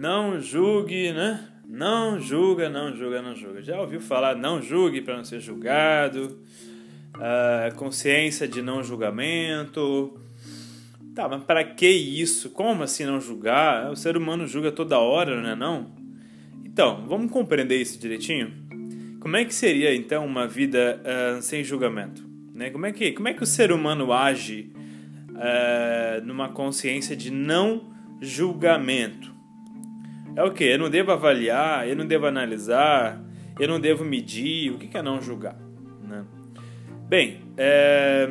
Não julgue, né? Não julga, não julga, não julga. Já ouviu falar não julgue para não ser julgado? Uh, consciência de não julgamento. Tá, mas para que isso? Como assim não julgar? O ser humano julga toda hora, não é não? Então, vamos compreender isso direitinho? Como é que seria então uma vida uh, sem julgamento? Né? Como, é que, como é que o ser humano age uh, numa consciência de não julgamento? É o que? Eu não devo avaliar, eu não devo analisar, eu não devo medir. O que é não julgar? Né? Bem, é...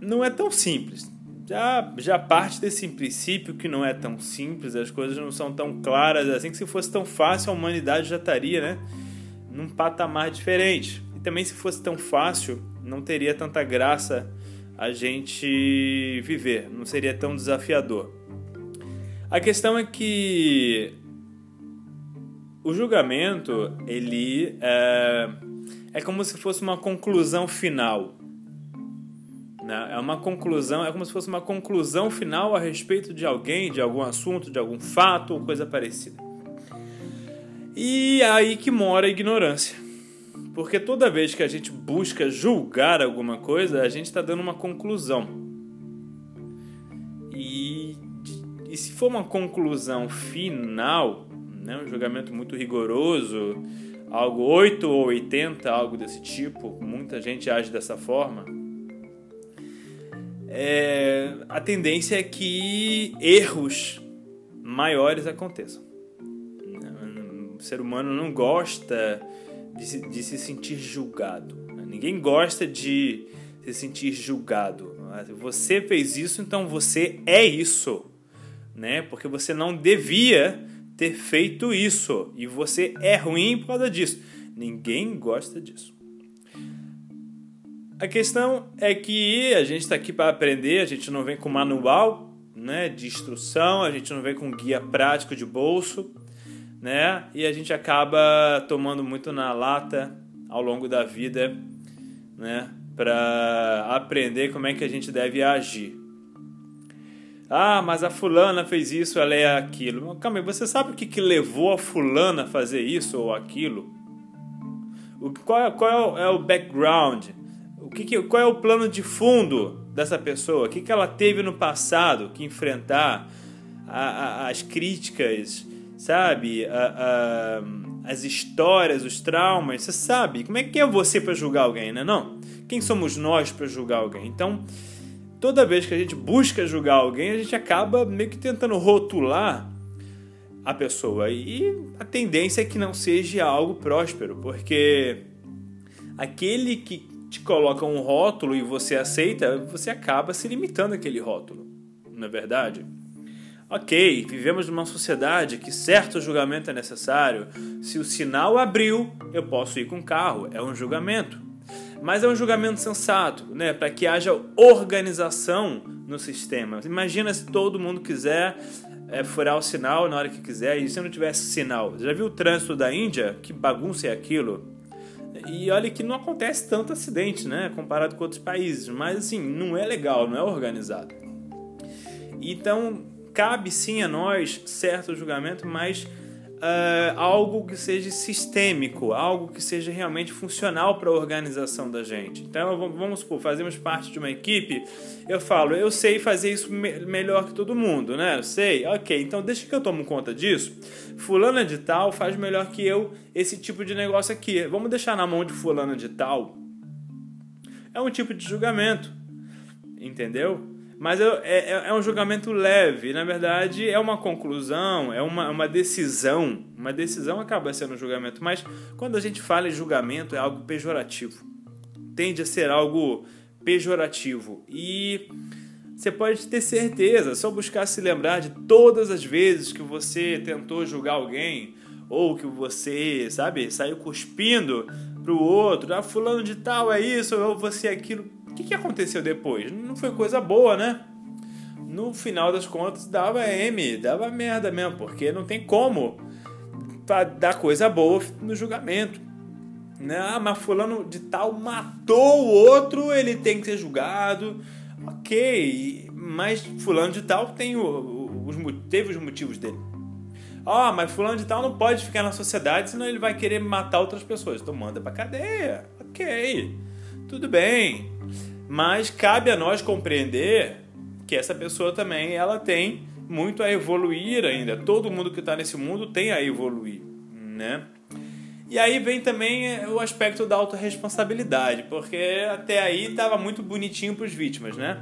não é tão simples já, já parte desse princípio que não é tão simples, as coisas não são tão claras assim, que se fosse tão fácil a humanidade já estaria, né? Num patamar diferente. E também se fosse tão fácil, não teria tanta graça a gente viver, não seria tão desafiador. A questão é que o julgamento, ele é, é como se fosse uma conclusão final né? É uma conclusão, é como se fosse uma conclusão final a respeito de alguém, de algum assunto, de algum fato ou coisa parecida. E é aí que mora a ignorância. Porque toda vez que a gente busca julgar alguma coisa, a gente está dando uma conclusão. E, e se for uma conclusão final, né, um julgamento muito rigoroso, algo 8 ou 80, algo desse tipo, muita gente age dessa forma, é, a tendência é que erros maiores aconteçam. O ser humano não gosta de se, de se sentir julgado. Ninguém gosta de se sentir julgado. Você fez isso, então você é isso, né? Porque você não devia ter feito isso e você é ruim por causa disso. Ninguém gosta disso. A questão é que a gente está aqui para aprender, a gente não vem com manual né, de instrução, a gente não vem com guia prático de bolso, né? E a gente acaba tomando muito na lata ao longo da vida, né? Para aprender como é que a gente deve agir. Ah, mas a fulana fez isso, ela é aquilo. Calma aí, você sabe o que, que levou a fulana a fazer isso ou aquilo? O, qual é, qual é o background? o que, que, qual é o plano de fundo dessa pessoa? O que, que ela teve no passado que enfrentar a, a, as críticas, sabe? A, as histórias, os traumas, você sabe? Como é que é você para julgar alguém, né? Não? Quem somos nós para julgar alguém? Então, toda vez que a gente busca julgar alguém, a gente acaba meio que tentando rotular a pessoa. E a tendência é que não seja algo próspero, porque aquele que te coloca um rótulo e você aceita, você acaba se limitando àquele rótulo, não é verdade? Ok, vivemos numa sociedade que certo julgamento é necessário. Se o sinal abriu, eu posso ir com o carro, é um julgamento. Mas é um julgamento sensato, né? Para que haja organização no sistema. Imagina se todo mundo quiser é, furar o sinal na hora que quiser e se não tivesse sinal. Já viu o trânsito da Índia? Que bagunça é aquilo? E olha que não acontece tanto acidente, né? Comparado com outros países. Mas assim, não é legal, não é organizado. Então, cabe sim a nós certo julgamento, mas uh, algo que seja sistêmico, algo que seja realmente funcional para a organização da gente. Então, vamos supor, fazemos parte de uma equipe, eu falo, eu sei fazer isso me melhor que todo mundo, né? Eu sei, ok, então deixa que eu tomo conta disso. Fulana de tal faz melhor que eu esse tipo de negócio aqui. Vamos deixar na mão de fulana de tal. É um tipo de julgamento, entendeu? Mas é, é, é, um julgamento leve, na verdade é uma conclusão, é uma, uma decisão. Uma decisão acaba sendo um julgamento, mas quando a gente fala em julgamento é algo pejorativo. Tende a ser algo pejorativo. E você pode ter certeza, só buscar se lembrar de todas as vezes que você tentou julgar alguém, ou que você, sabe, saiu cuspindo pro outro, ah, fulano de tal é isso, ou você é aquilo o que, que aconteceu depois? Não foi coisa boa, né? No final das contas, dava M, dava merda mesmo, porque não tem como dar coisa boa no julgamento. Né? Ah, mas fulano de tal matou o outro, ele tem que ser julgado. Ok, mas fulano de tal tem o, os, teve os motivos dele. Ah, mas fulano de tal não pode ficar na sociedade, senão ele vai querer matar outras pessoas. Então manda pra cadeia. Ok, tudo bem. Mas cabe a nós compreender que essa pessoa também ela tem muito a evoluir ainda. Todo mundo que está nesse mundo tem a evoluir, né? E aí vem também é, o aspecto da autorresponsabilidade, porque até aí estava muito bonitinho para os vítimas, né?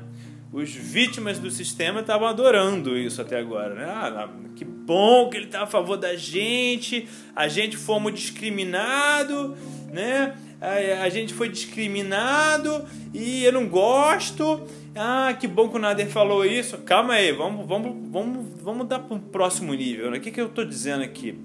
Os vítimas do sistema estavam adorando isso até agora, né? Ah, que bom que ele está a favor da gente, a gente fomos discriminado, né? A, a gente foi discriminado e eu não gosto. Ah, que bom que o Nader falou isso. Calma aí, vamos, vamos, vamos, vamos dar para um próximo nível. Né? O que, que eu estou dizendo aqui?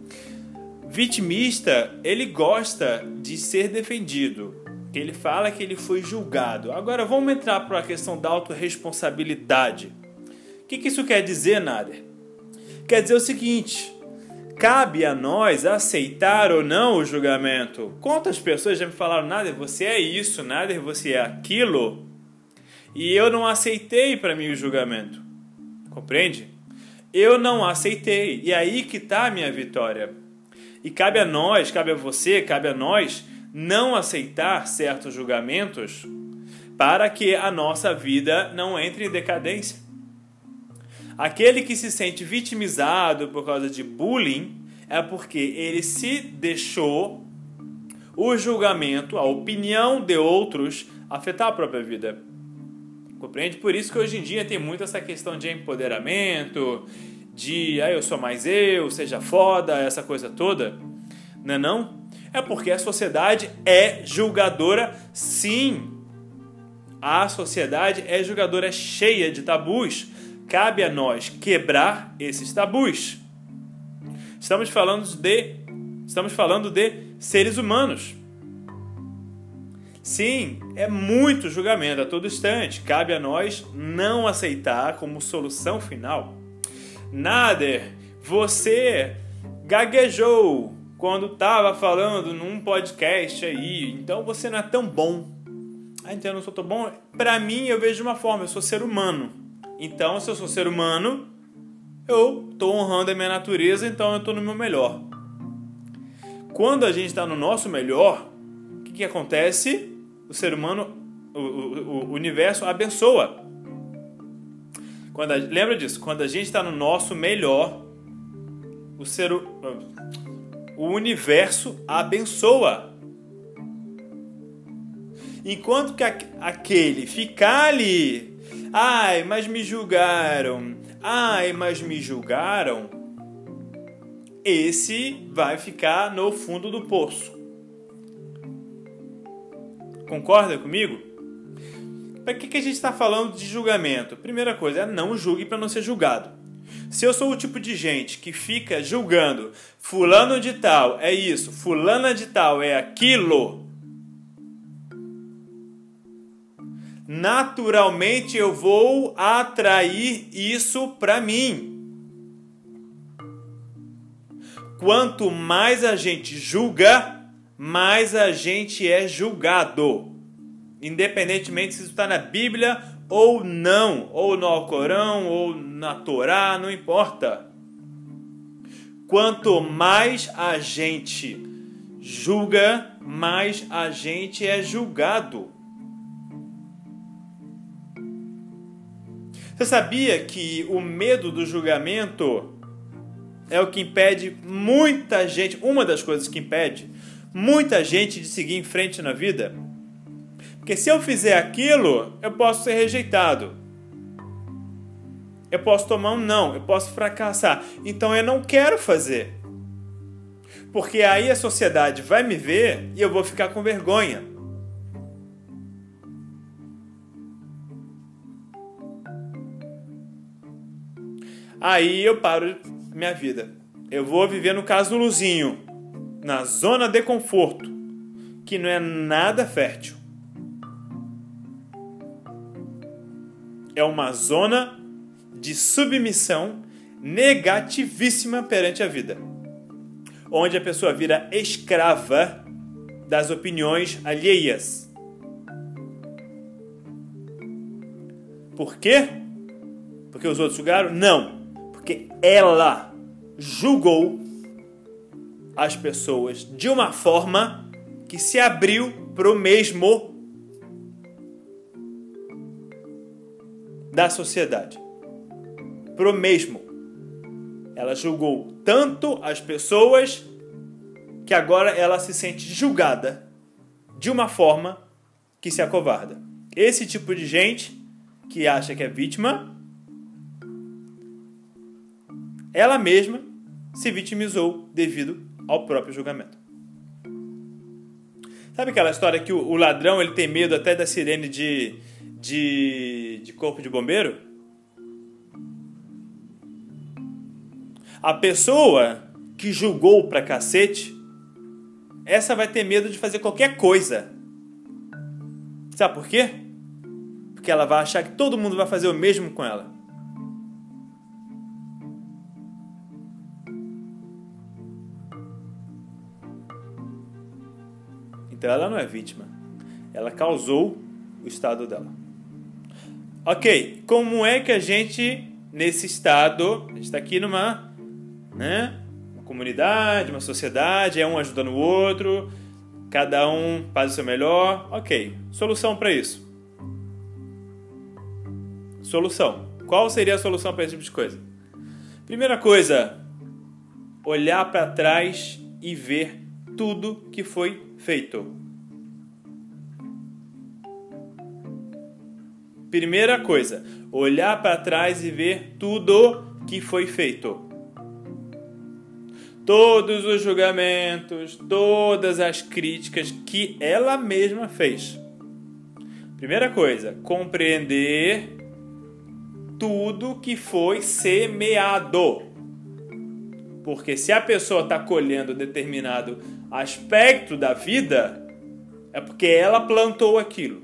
Vitimista, ele gosta de ser defendido. Ele fala que ele foi julgado. Agora vamos entrar para a questão da autorresponsabilidade. O que, que isso quer dizer, Nader? Quer dizer o seguinte: cabe a nós aceitar ou não o julgamento. Quantas pessoas já me falaram, Nader, você é isso, Nader, você é aquilo, e eu não aceitei para mim o julgamento. Compreende? Eu não aceitei. E aí que está a minha vitória. E cabe a nós, cabe a você, cabe a nós não aceitar certos julgamentos para que a nossa vida não entre em decadência. Aquele que se sente vitimizado por causa de bullying é porque ele se deixou o julgamento, a opinião de outros afetar a própria vida. Compreende? Por isso que hoje em dia tem muito essa questão de empoderamento, de ah, eu sou mais eu, seja foda, essa coisa toda, não é não? É porque a sociedade é julgadora, sim. A sociedade é julgadora, é cheia de tabus. Cabe a nós quebrar esses tabus. Estamos falando de estamos falando de seres humanos. Sim, é muito julgamento a todo instante. Cabe a nós não aceitar como solução final Nader, você gaguejou quando estava falando num podcast aí, então você não é tão bom. Ah, então eu não sou tão bom? Para mim, eu vejo de uma forma, eu sou ser humano. Então, se eu sou ser humano, eu estou honrando a minha natureza, então eu estou no meu melhor. Quando a gente está no nosso melhor, o que, que acontece? O ser humano, o, o, o universo abençoa. Quando a, lembra disso? Quando a gente está no nosso melhor, o ser o universo abençoa. Enquanto que aquele ficar ali, ai, mas me julgaram, ai, mas me julgaram, esse vai ficar no fundo do poço. Concorda comigo? Para que, que a gente está falando de julgamento? Primeira coisa é não julgue para não ser julgado. Se eu sou o tipo de gente que fica julgando fulano de tal é isso, fulana de tal é aquilo, naturalmente eu vou atrair isso para mim. Quanto mais a gente julga, mais a gente é julgado independentemente se isso está na Bíblia ou não, ou no Alcorão, ou na Torá, não importa. Quanto mais a gente julga, mais a gente é julgado. Você sabia que o medo do julgamento é o que impede muita gente, uma das coisas que impede muita gente de seguir em frente na vida? Porque se eu fizer aquilo, eu posso ser rejeitado. Eu posso tomar um não, eu posso fracassar. Então eu não quero fazer. Porque aí a sociedade vai me ver e eu vou ficar com vergonha. Aí eu paro minha vida. Eu vou viver no casuluzinho, na zona de conforto, que não é nada fértil. é uma zona de submissão negativíssima perante a vida, onde a pessoa vira escrava das opiniões alheias. Por quê? Porque os outros julgaram? Não. Porque ela julgou as pessoas de uma forma que se abriu para o mesmo da sociedade. Para o mesmo. Ela julgou tanto as pessoas que agora ela se sente julgada de uma forma que se acovarda. Esse tipo de gente que acha que é vítima, ela mesma se vitimizou devido ao próprio julgamento. Sabe aquela história que o, ladrão ele tem medo até da sirene de, de, de corpo de bombeiro? A pessoa que julgou pra cacete, essa vai ter medo de fazer qualquer coisa. Sabe por quê? Porque ela vai achar que todo mundo vai fazer o mesmo com ela. Então ela não é vítima. Ela causou o estado dela. Ok, como é que a gente, nesse estado, a gente está aqui numa, né, uma comunidade, uma sociedade, é um ajudando o outro, cada um faz o seu melhor. Ok, solução para isso. Solução. Qual seria a solução para esse tipo de coisa? Primeira coisa, olhar para trás e ver tudo que foi feito. Primeira coisa, olhar para trás e ver tudo que foi feito. Todos os julgamentos, todas as críticas que ela mesma fez. Primeira coisa, compreender tudo que foi semeado. Porque se a pessoa está colhendo determinado aspecto da vida, é porque ela plantou aquilo.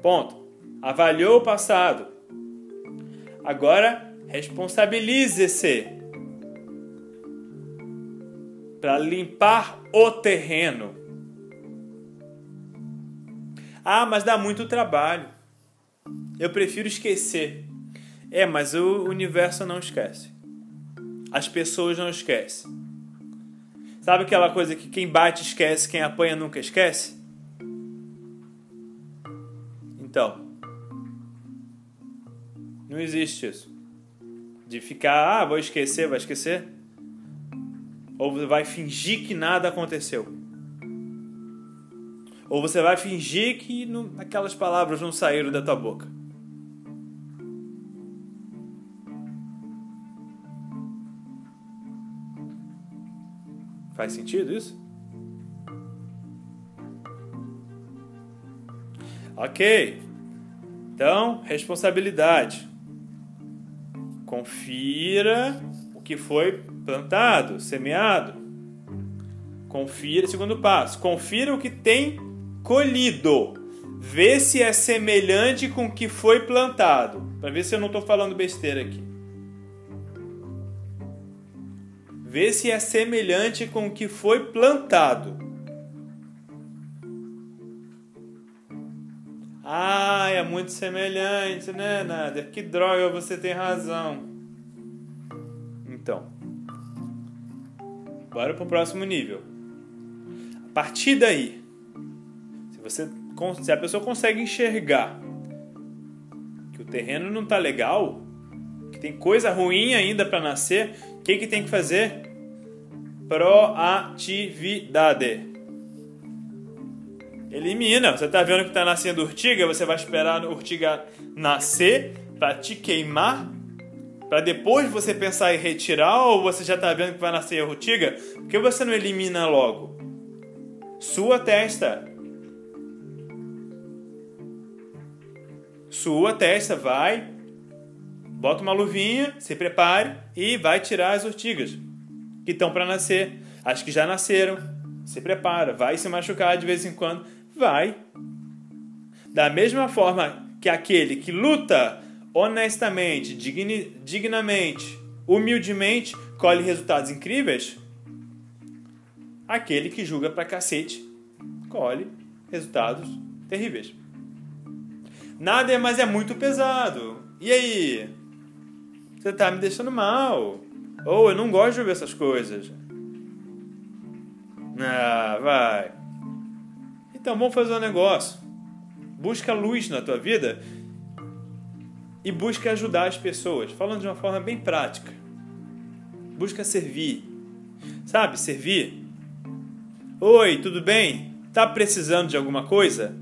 Ponto. Avaliou o passado. Agora, responsabilize-se para limpar o terreno. Ah, mas dá muito trabalho. Eu prefiro esquecer. É, mas o universo não esquece. As pessoas não esquecem. Sabe aquela coisa que quem bate esquece, quem apanha nunca esquece? Então, não existe isso. De ficar, ah, vou esquecer, vai esquecer. Ou vai fingir que nada aconteceu. Ou você vai fingir que não, aquelas palavras não saíram da tua boca. Faz sentido isso? Ok. Então, responsabilidade. Confira o que foi plantado, semeado. Confira, segundo passo, confira o que tem colhido. Vê se é semelhante com o que foi plantado. Para ver se eu não estou falando besteira aqui. Vê se é semelhante com o que foi plantado. Ah, é muito semelhante, né, Nader? Que droga, você tem razão. Então, bora para o próximo nível. A partir daí, se, você, se a pessoa consegue enxergar que o terreno não está legal, que tem coisa ruim ainda para nascer, que, que tem que fazer? Proatividade. Elimina. Você está vendo que está nascendo urtiga? Você vai esperar a urtiga nascer para te queimar? Para depois você pensar em retirar? Ou você já está vendo que vai nascer a urtiga? Por que você não elimina logo? Sua testa. Sua testa vai bota uma luvinha, se prepare e vai tirar as urtigas que estão para nascer, as que já nasceram. Se prepara, vai se machucar de vez em quando, vai. Da mesma forma que aquele que luta honestamente, dignamente, humildemente, colhe resultados incríveis, aquele que julga pra cacete colhe resultados terríveis. Nada é, mas é muito pesado. E aí? Você tá me deixando mal. Ou eu não gosto de ouvir essas coisas. Ah, vai. Então vamos fazer um negócio. Busca luz na tua vida e busca ajudar as pessoas, falando de uma forma bem prática. Busca servir. Sabe, servir? Oi, tudo bem? Tá precisando de alguma coisa?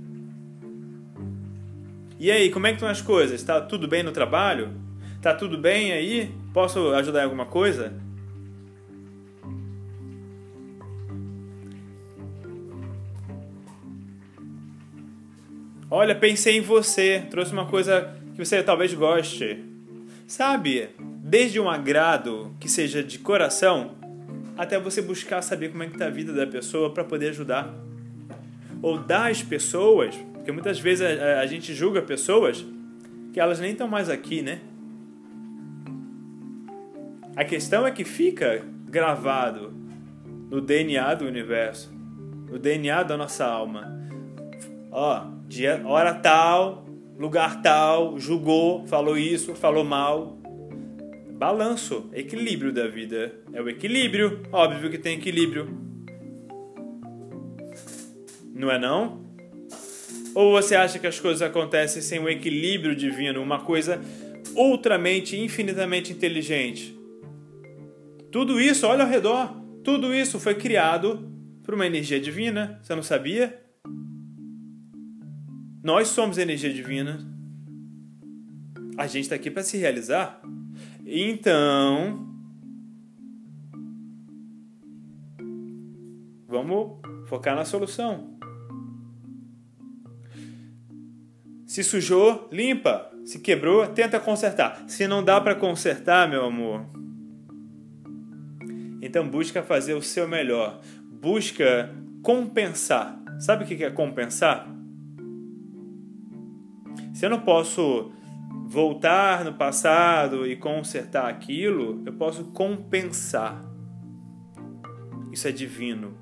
E aí, como é que estão as coisas? Tá tudo bem no trabalho? Tá tudo bem aí? Posso ajudar em alguma coisa? Olha, pensei em você, trouxe uma coisa que você talvez goste. Sabe, desde um agrado que seja de coração, até você buscar saber como é que está a vida da pessoa para poder ajudar. Ou das pessoas, porque muitas vezes a, a gente julga pessoas que elas nem estão mais aqui, né? A questão é que fica gravado no DNA do universo, no DNA da nossa alma. Ó, dia, hora tal, lugar tal, julgou, falou isso, falou mal. Balanço, equilíbrio da vida. É o equilíbrio, óbvio que tem equilíbrio. Não é não? Ou você acha que as coisas acontecem sem o equilíbrio divino, uma coisa ultramente, infinitamente inteligente? Tudo isso, olha ao redor, tudo isso foi criado por uma energia divina, você não sabia? Nós somos energia divina. A gente está aqui para se realizar. Então, vamos focar na solução. Se sujou, limpa. Se quebrou, tenta consertar. Se não dá para consertar, meu amor, então busca fazer o seu melhor. Busca compensar. Sabe o que é compensar? Se eu não posso voltar no passado e consertar aquilo, eu posso compensar. Isso é divino.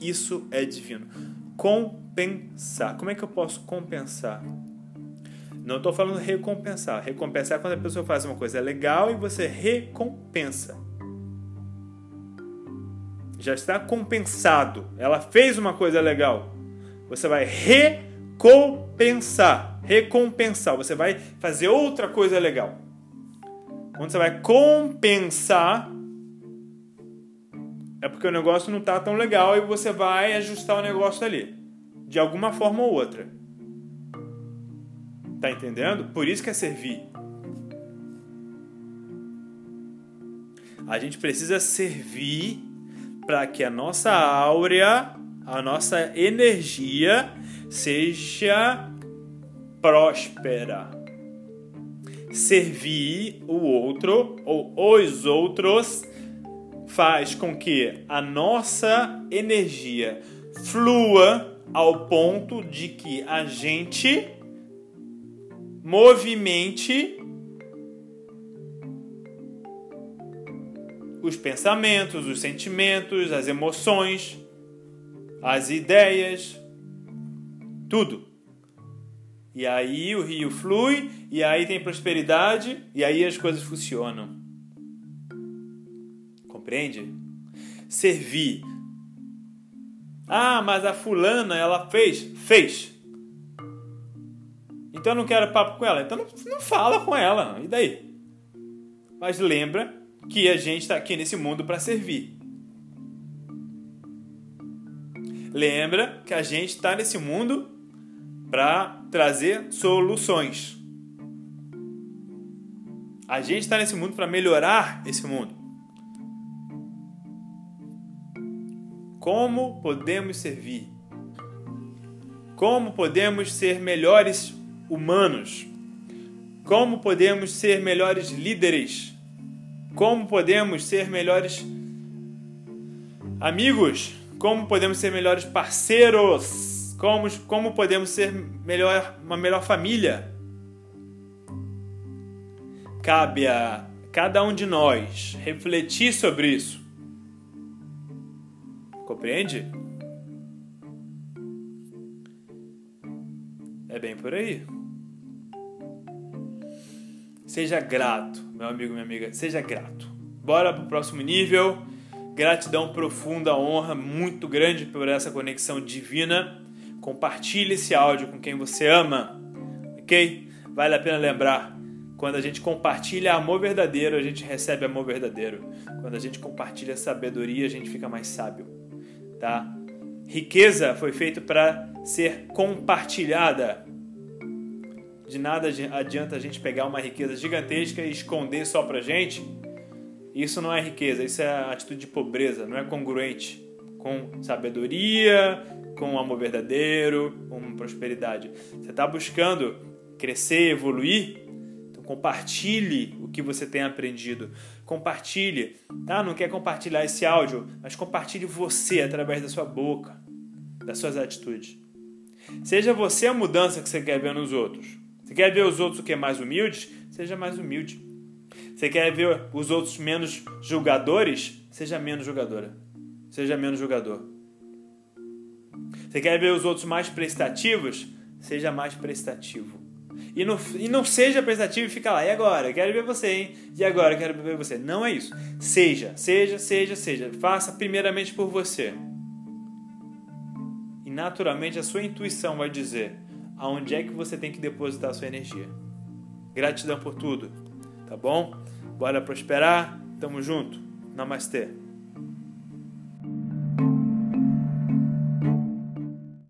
Isso é divino. Compensar. Como é que eu posso compensar? Não estou falando recompensar. Recompensar é quando a pessoa faz uma coisa legal e você recompensa. Já está compensado. Ela fez uma coisa legal. Você vai recompensar recompensar. Você vai fazer outra coisa legal. Quando você vai compensar, é porque o negócio não está tão legal e você vai ajustar o negócio ali. De alguma forma ou outra. Tá entendendo? Por isso que é servir. A gente precisa servir para que a nossa áurea, a nossa energia seja próspera. Servir o outro ou os outros faz com que a nossa energia flua ao ponto de que a gente movimente os pensamentos, os sentimentos, as emoções, as ideias, tudo. E aí o rio flui, e aí tem prosperidade, e aí as coisas funcionam. Compreende? Servir. Ah, mas a fulana, ela fez? Fez. Então eu não quero papo com ela. Então não, não fala com ela. E daí? Mas lembra que a gente está aqui nesse mundo para servir. Lembra que a gente está nesse mundo para trazer soluções. A gente está nesse mundo para melhorar esse mundo. Como podemos servir? Como podemos ser melhores humanos? Como podemos ser melhores líderes? Como podemos ser melhores amigos? Como podemos ser melhores parceiros? como, como podemos ser melhor, uma melhor família. Cabe a cada um de nós refletir sobre isso Compreende? É bem por aí. Seja grato, meu amigo, minha amiga, seja grato. Bora pro próximo nível. Gratidão profunda, honra muito grande por essa conexão divina. Compartilhe esse áudio com quem você ama, ok? Vale a pena lembrar. Quando a gente compartilha amor verdadeiro, a gente recebe amor verdadeiro. Quando a gente compartilha sabedoria, a gente fica mais sábio, tá? Riqueza foi feita para ser compartilhada. De nada adianta a gente pegar uma riqueza gigantesca e esconder só pra gente. Isso não é riqueza, isso é atitude de pobreza, não é congruente com sabedoria, com amor verdadeiro, com prosperidade. Você está buscando crescer, evoluir? Então compartilhe o que você tem aprendido. Compartilhe, tá? Não quer compartilhar esse áudio, mas compartilhe você através da sua boca, das suas atitudes. Seja você a mudança que você quer ver nos outros. Você quer ver os outros o que mais humildes? Seja mais humilde. Você quer ver os outros menos julgadores? Seja menos julgadora. Seja menos julgador. Você quer ver os outros mais prestativos? Seja mais prestativo. E não, e não seja prestativo e fica lá, e agora? Quero ver você, hein? E agora? Quero ver você. Não é isso. Seja, seja, seja, seja. Faça primeiramente por você. E naturalmente a sua intuição vai dizer: aonde é que você tem que depositar sua energia. Gratidão por tudo, tá bom? Bora prosperar, tamo junto. Namastê.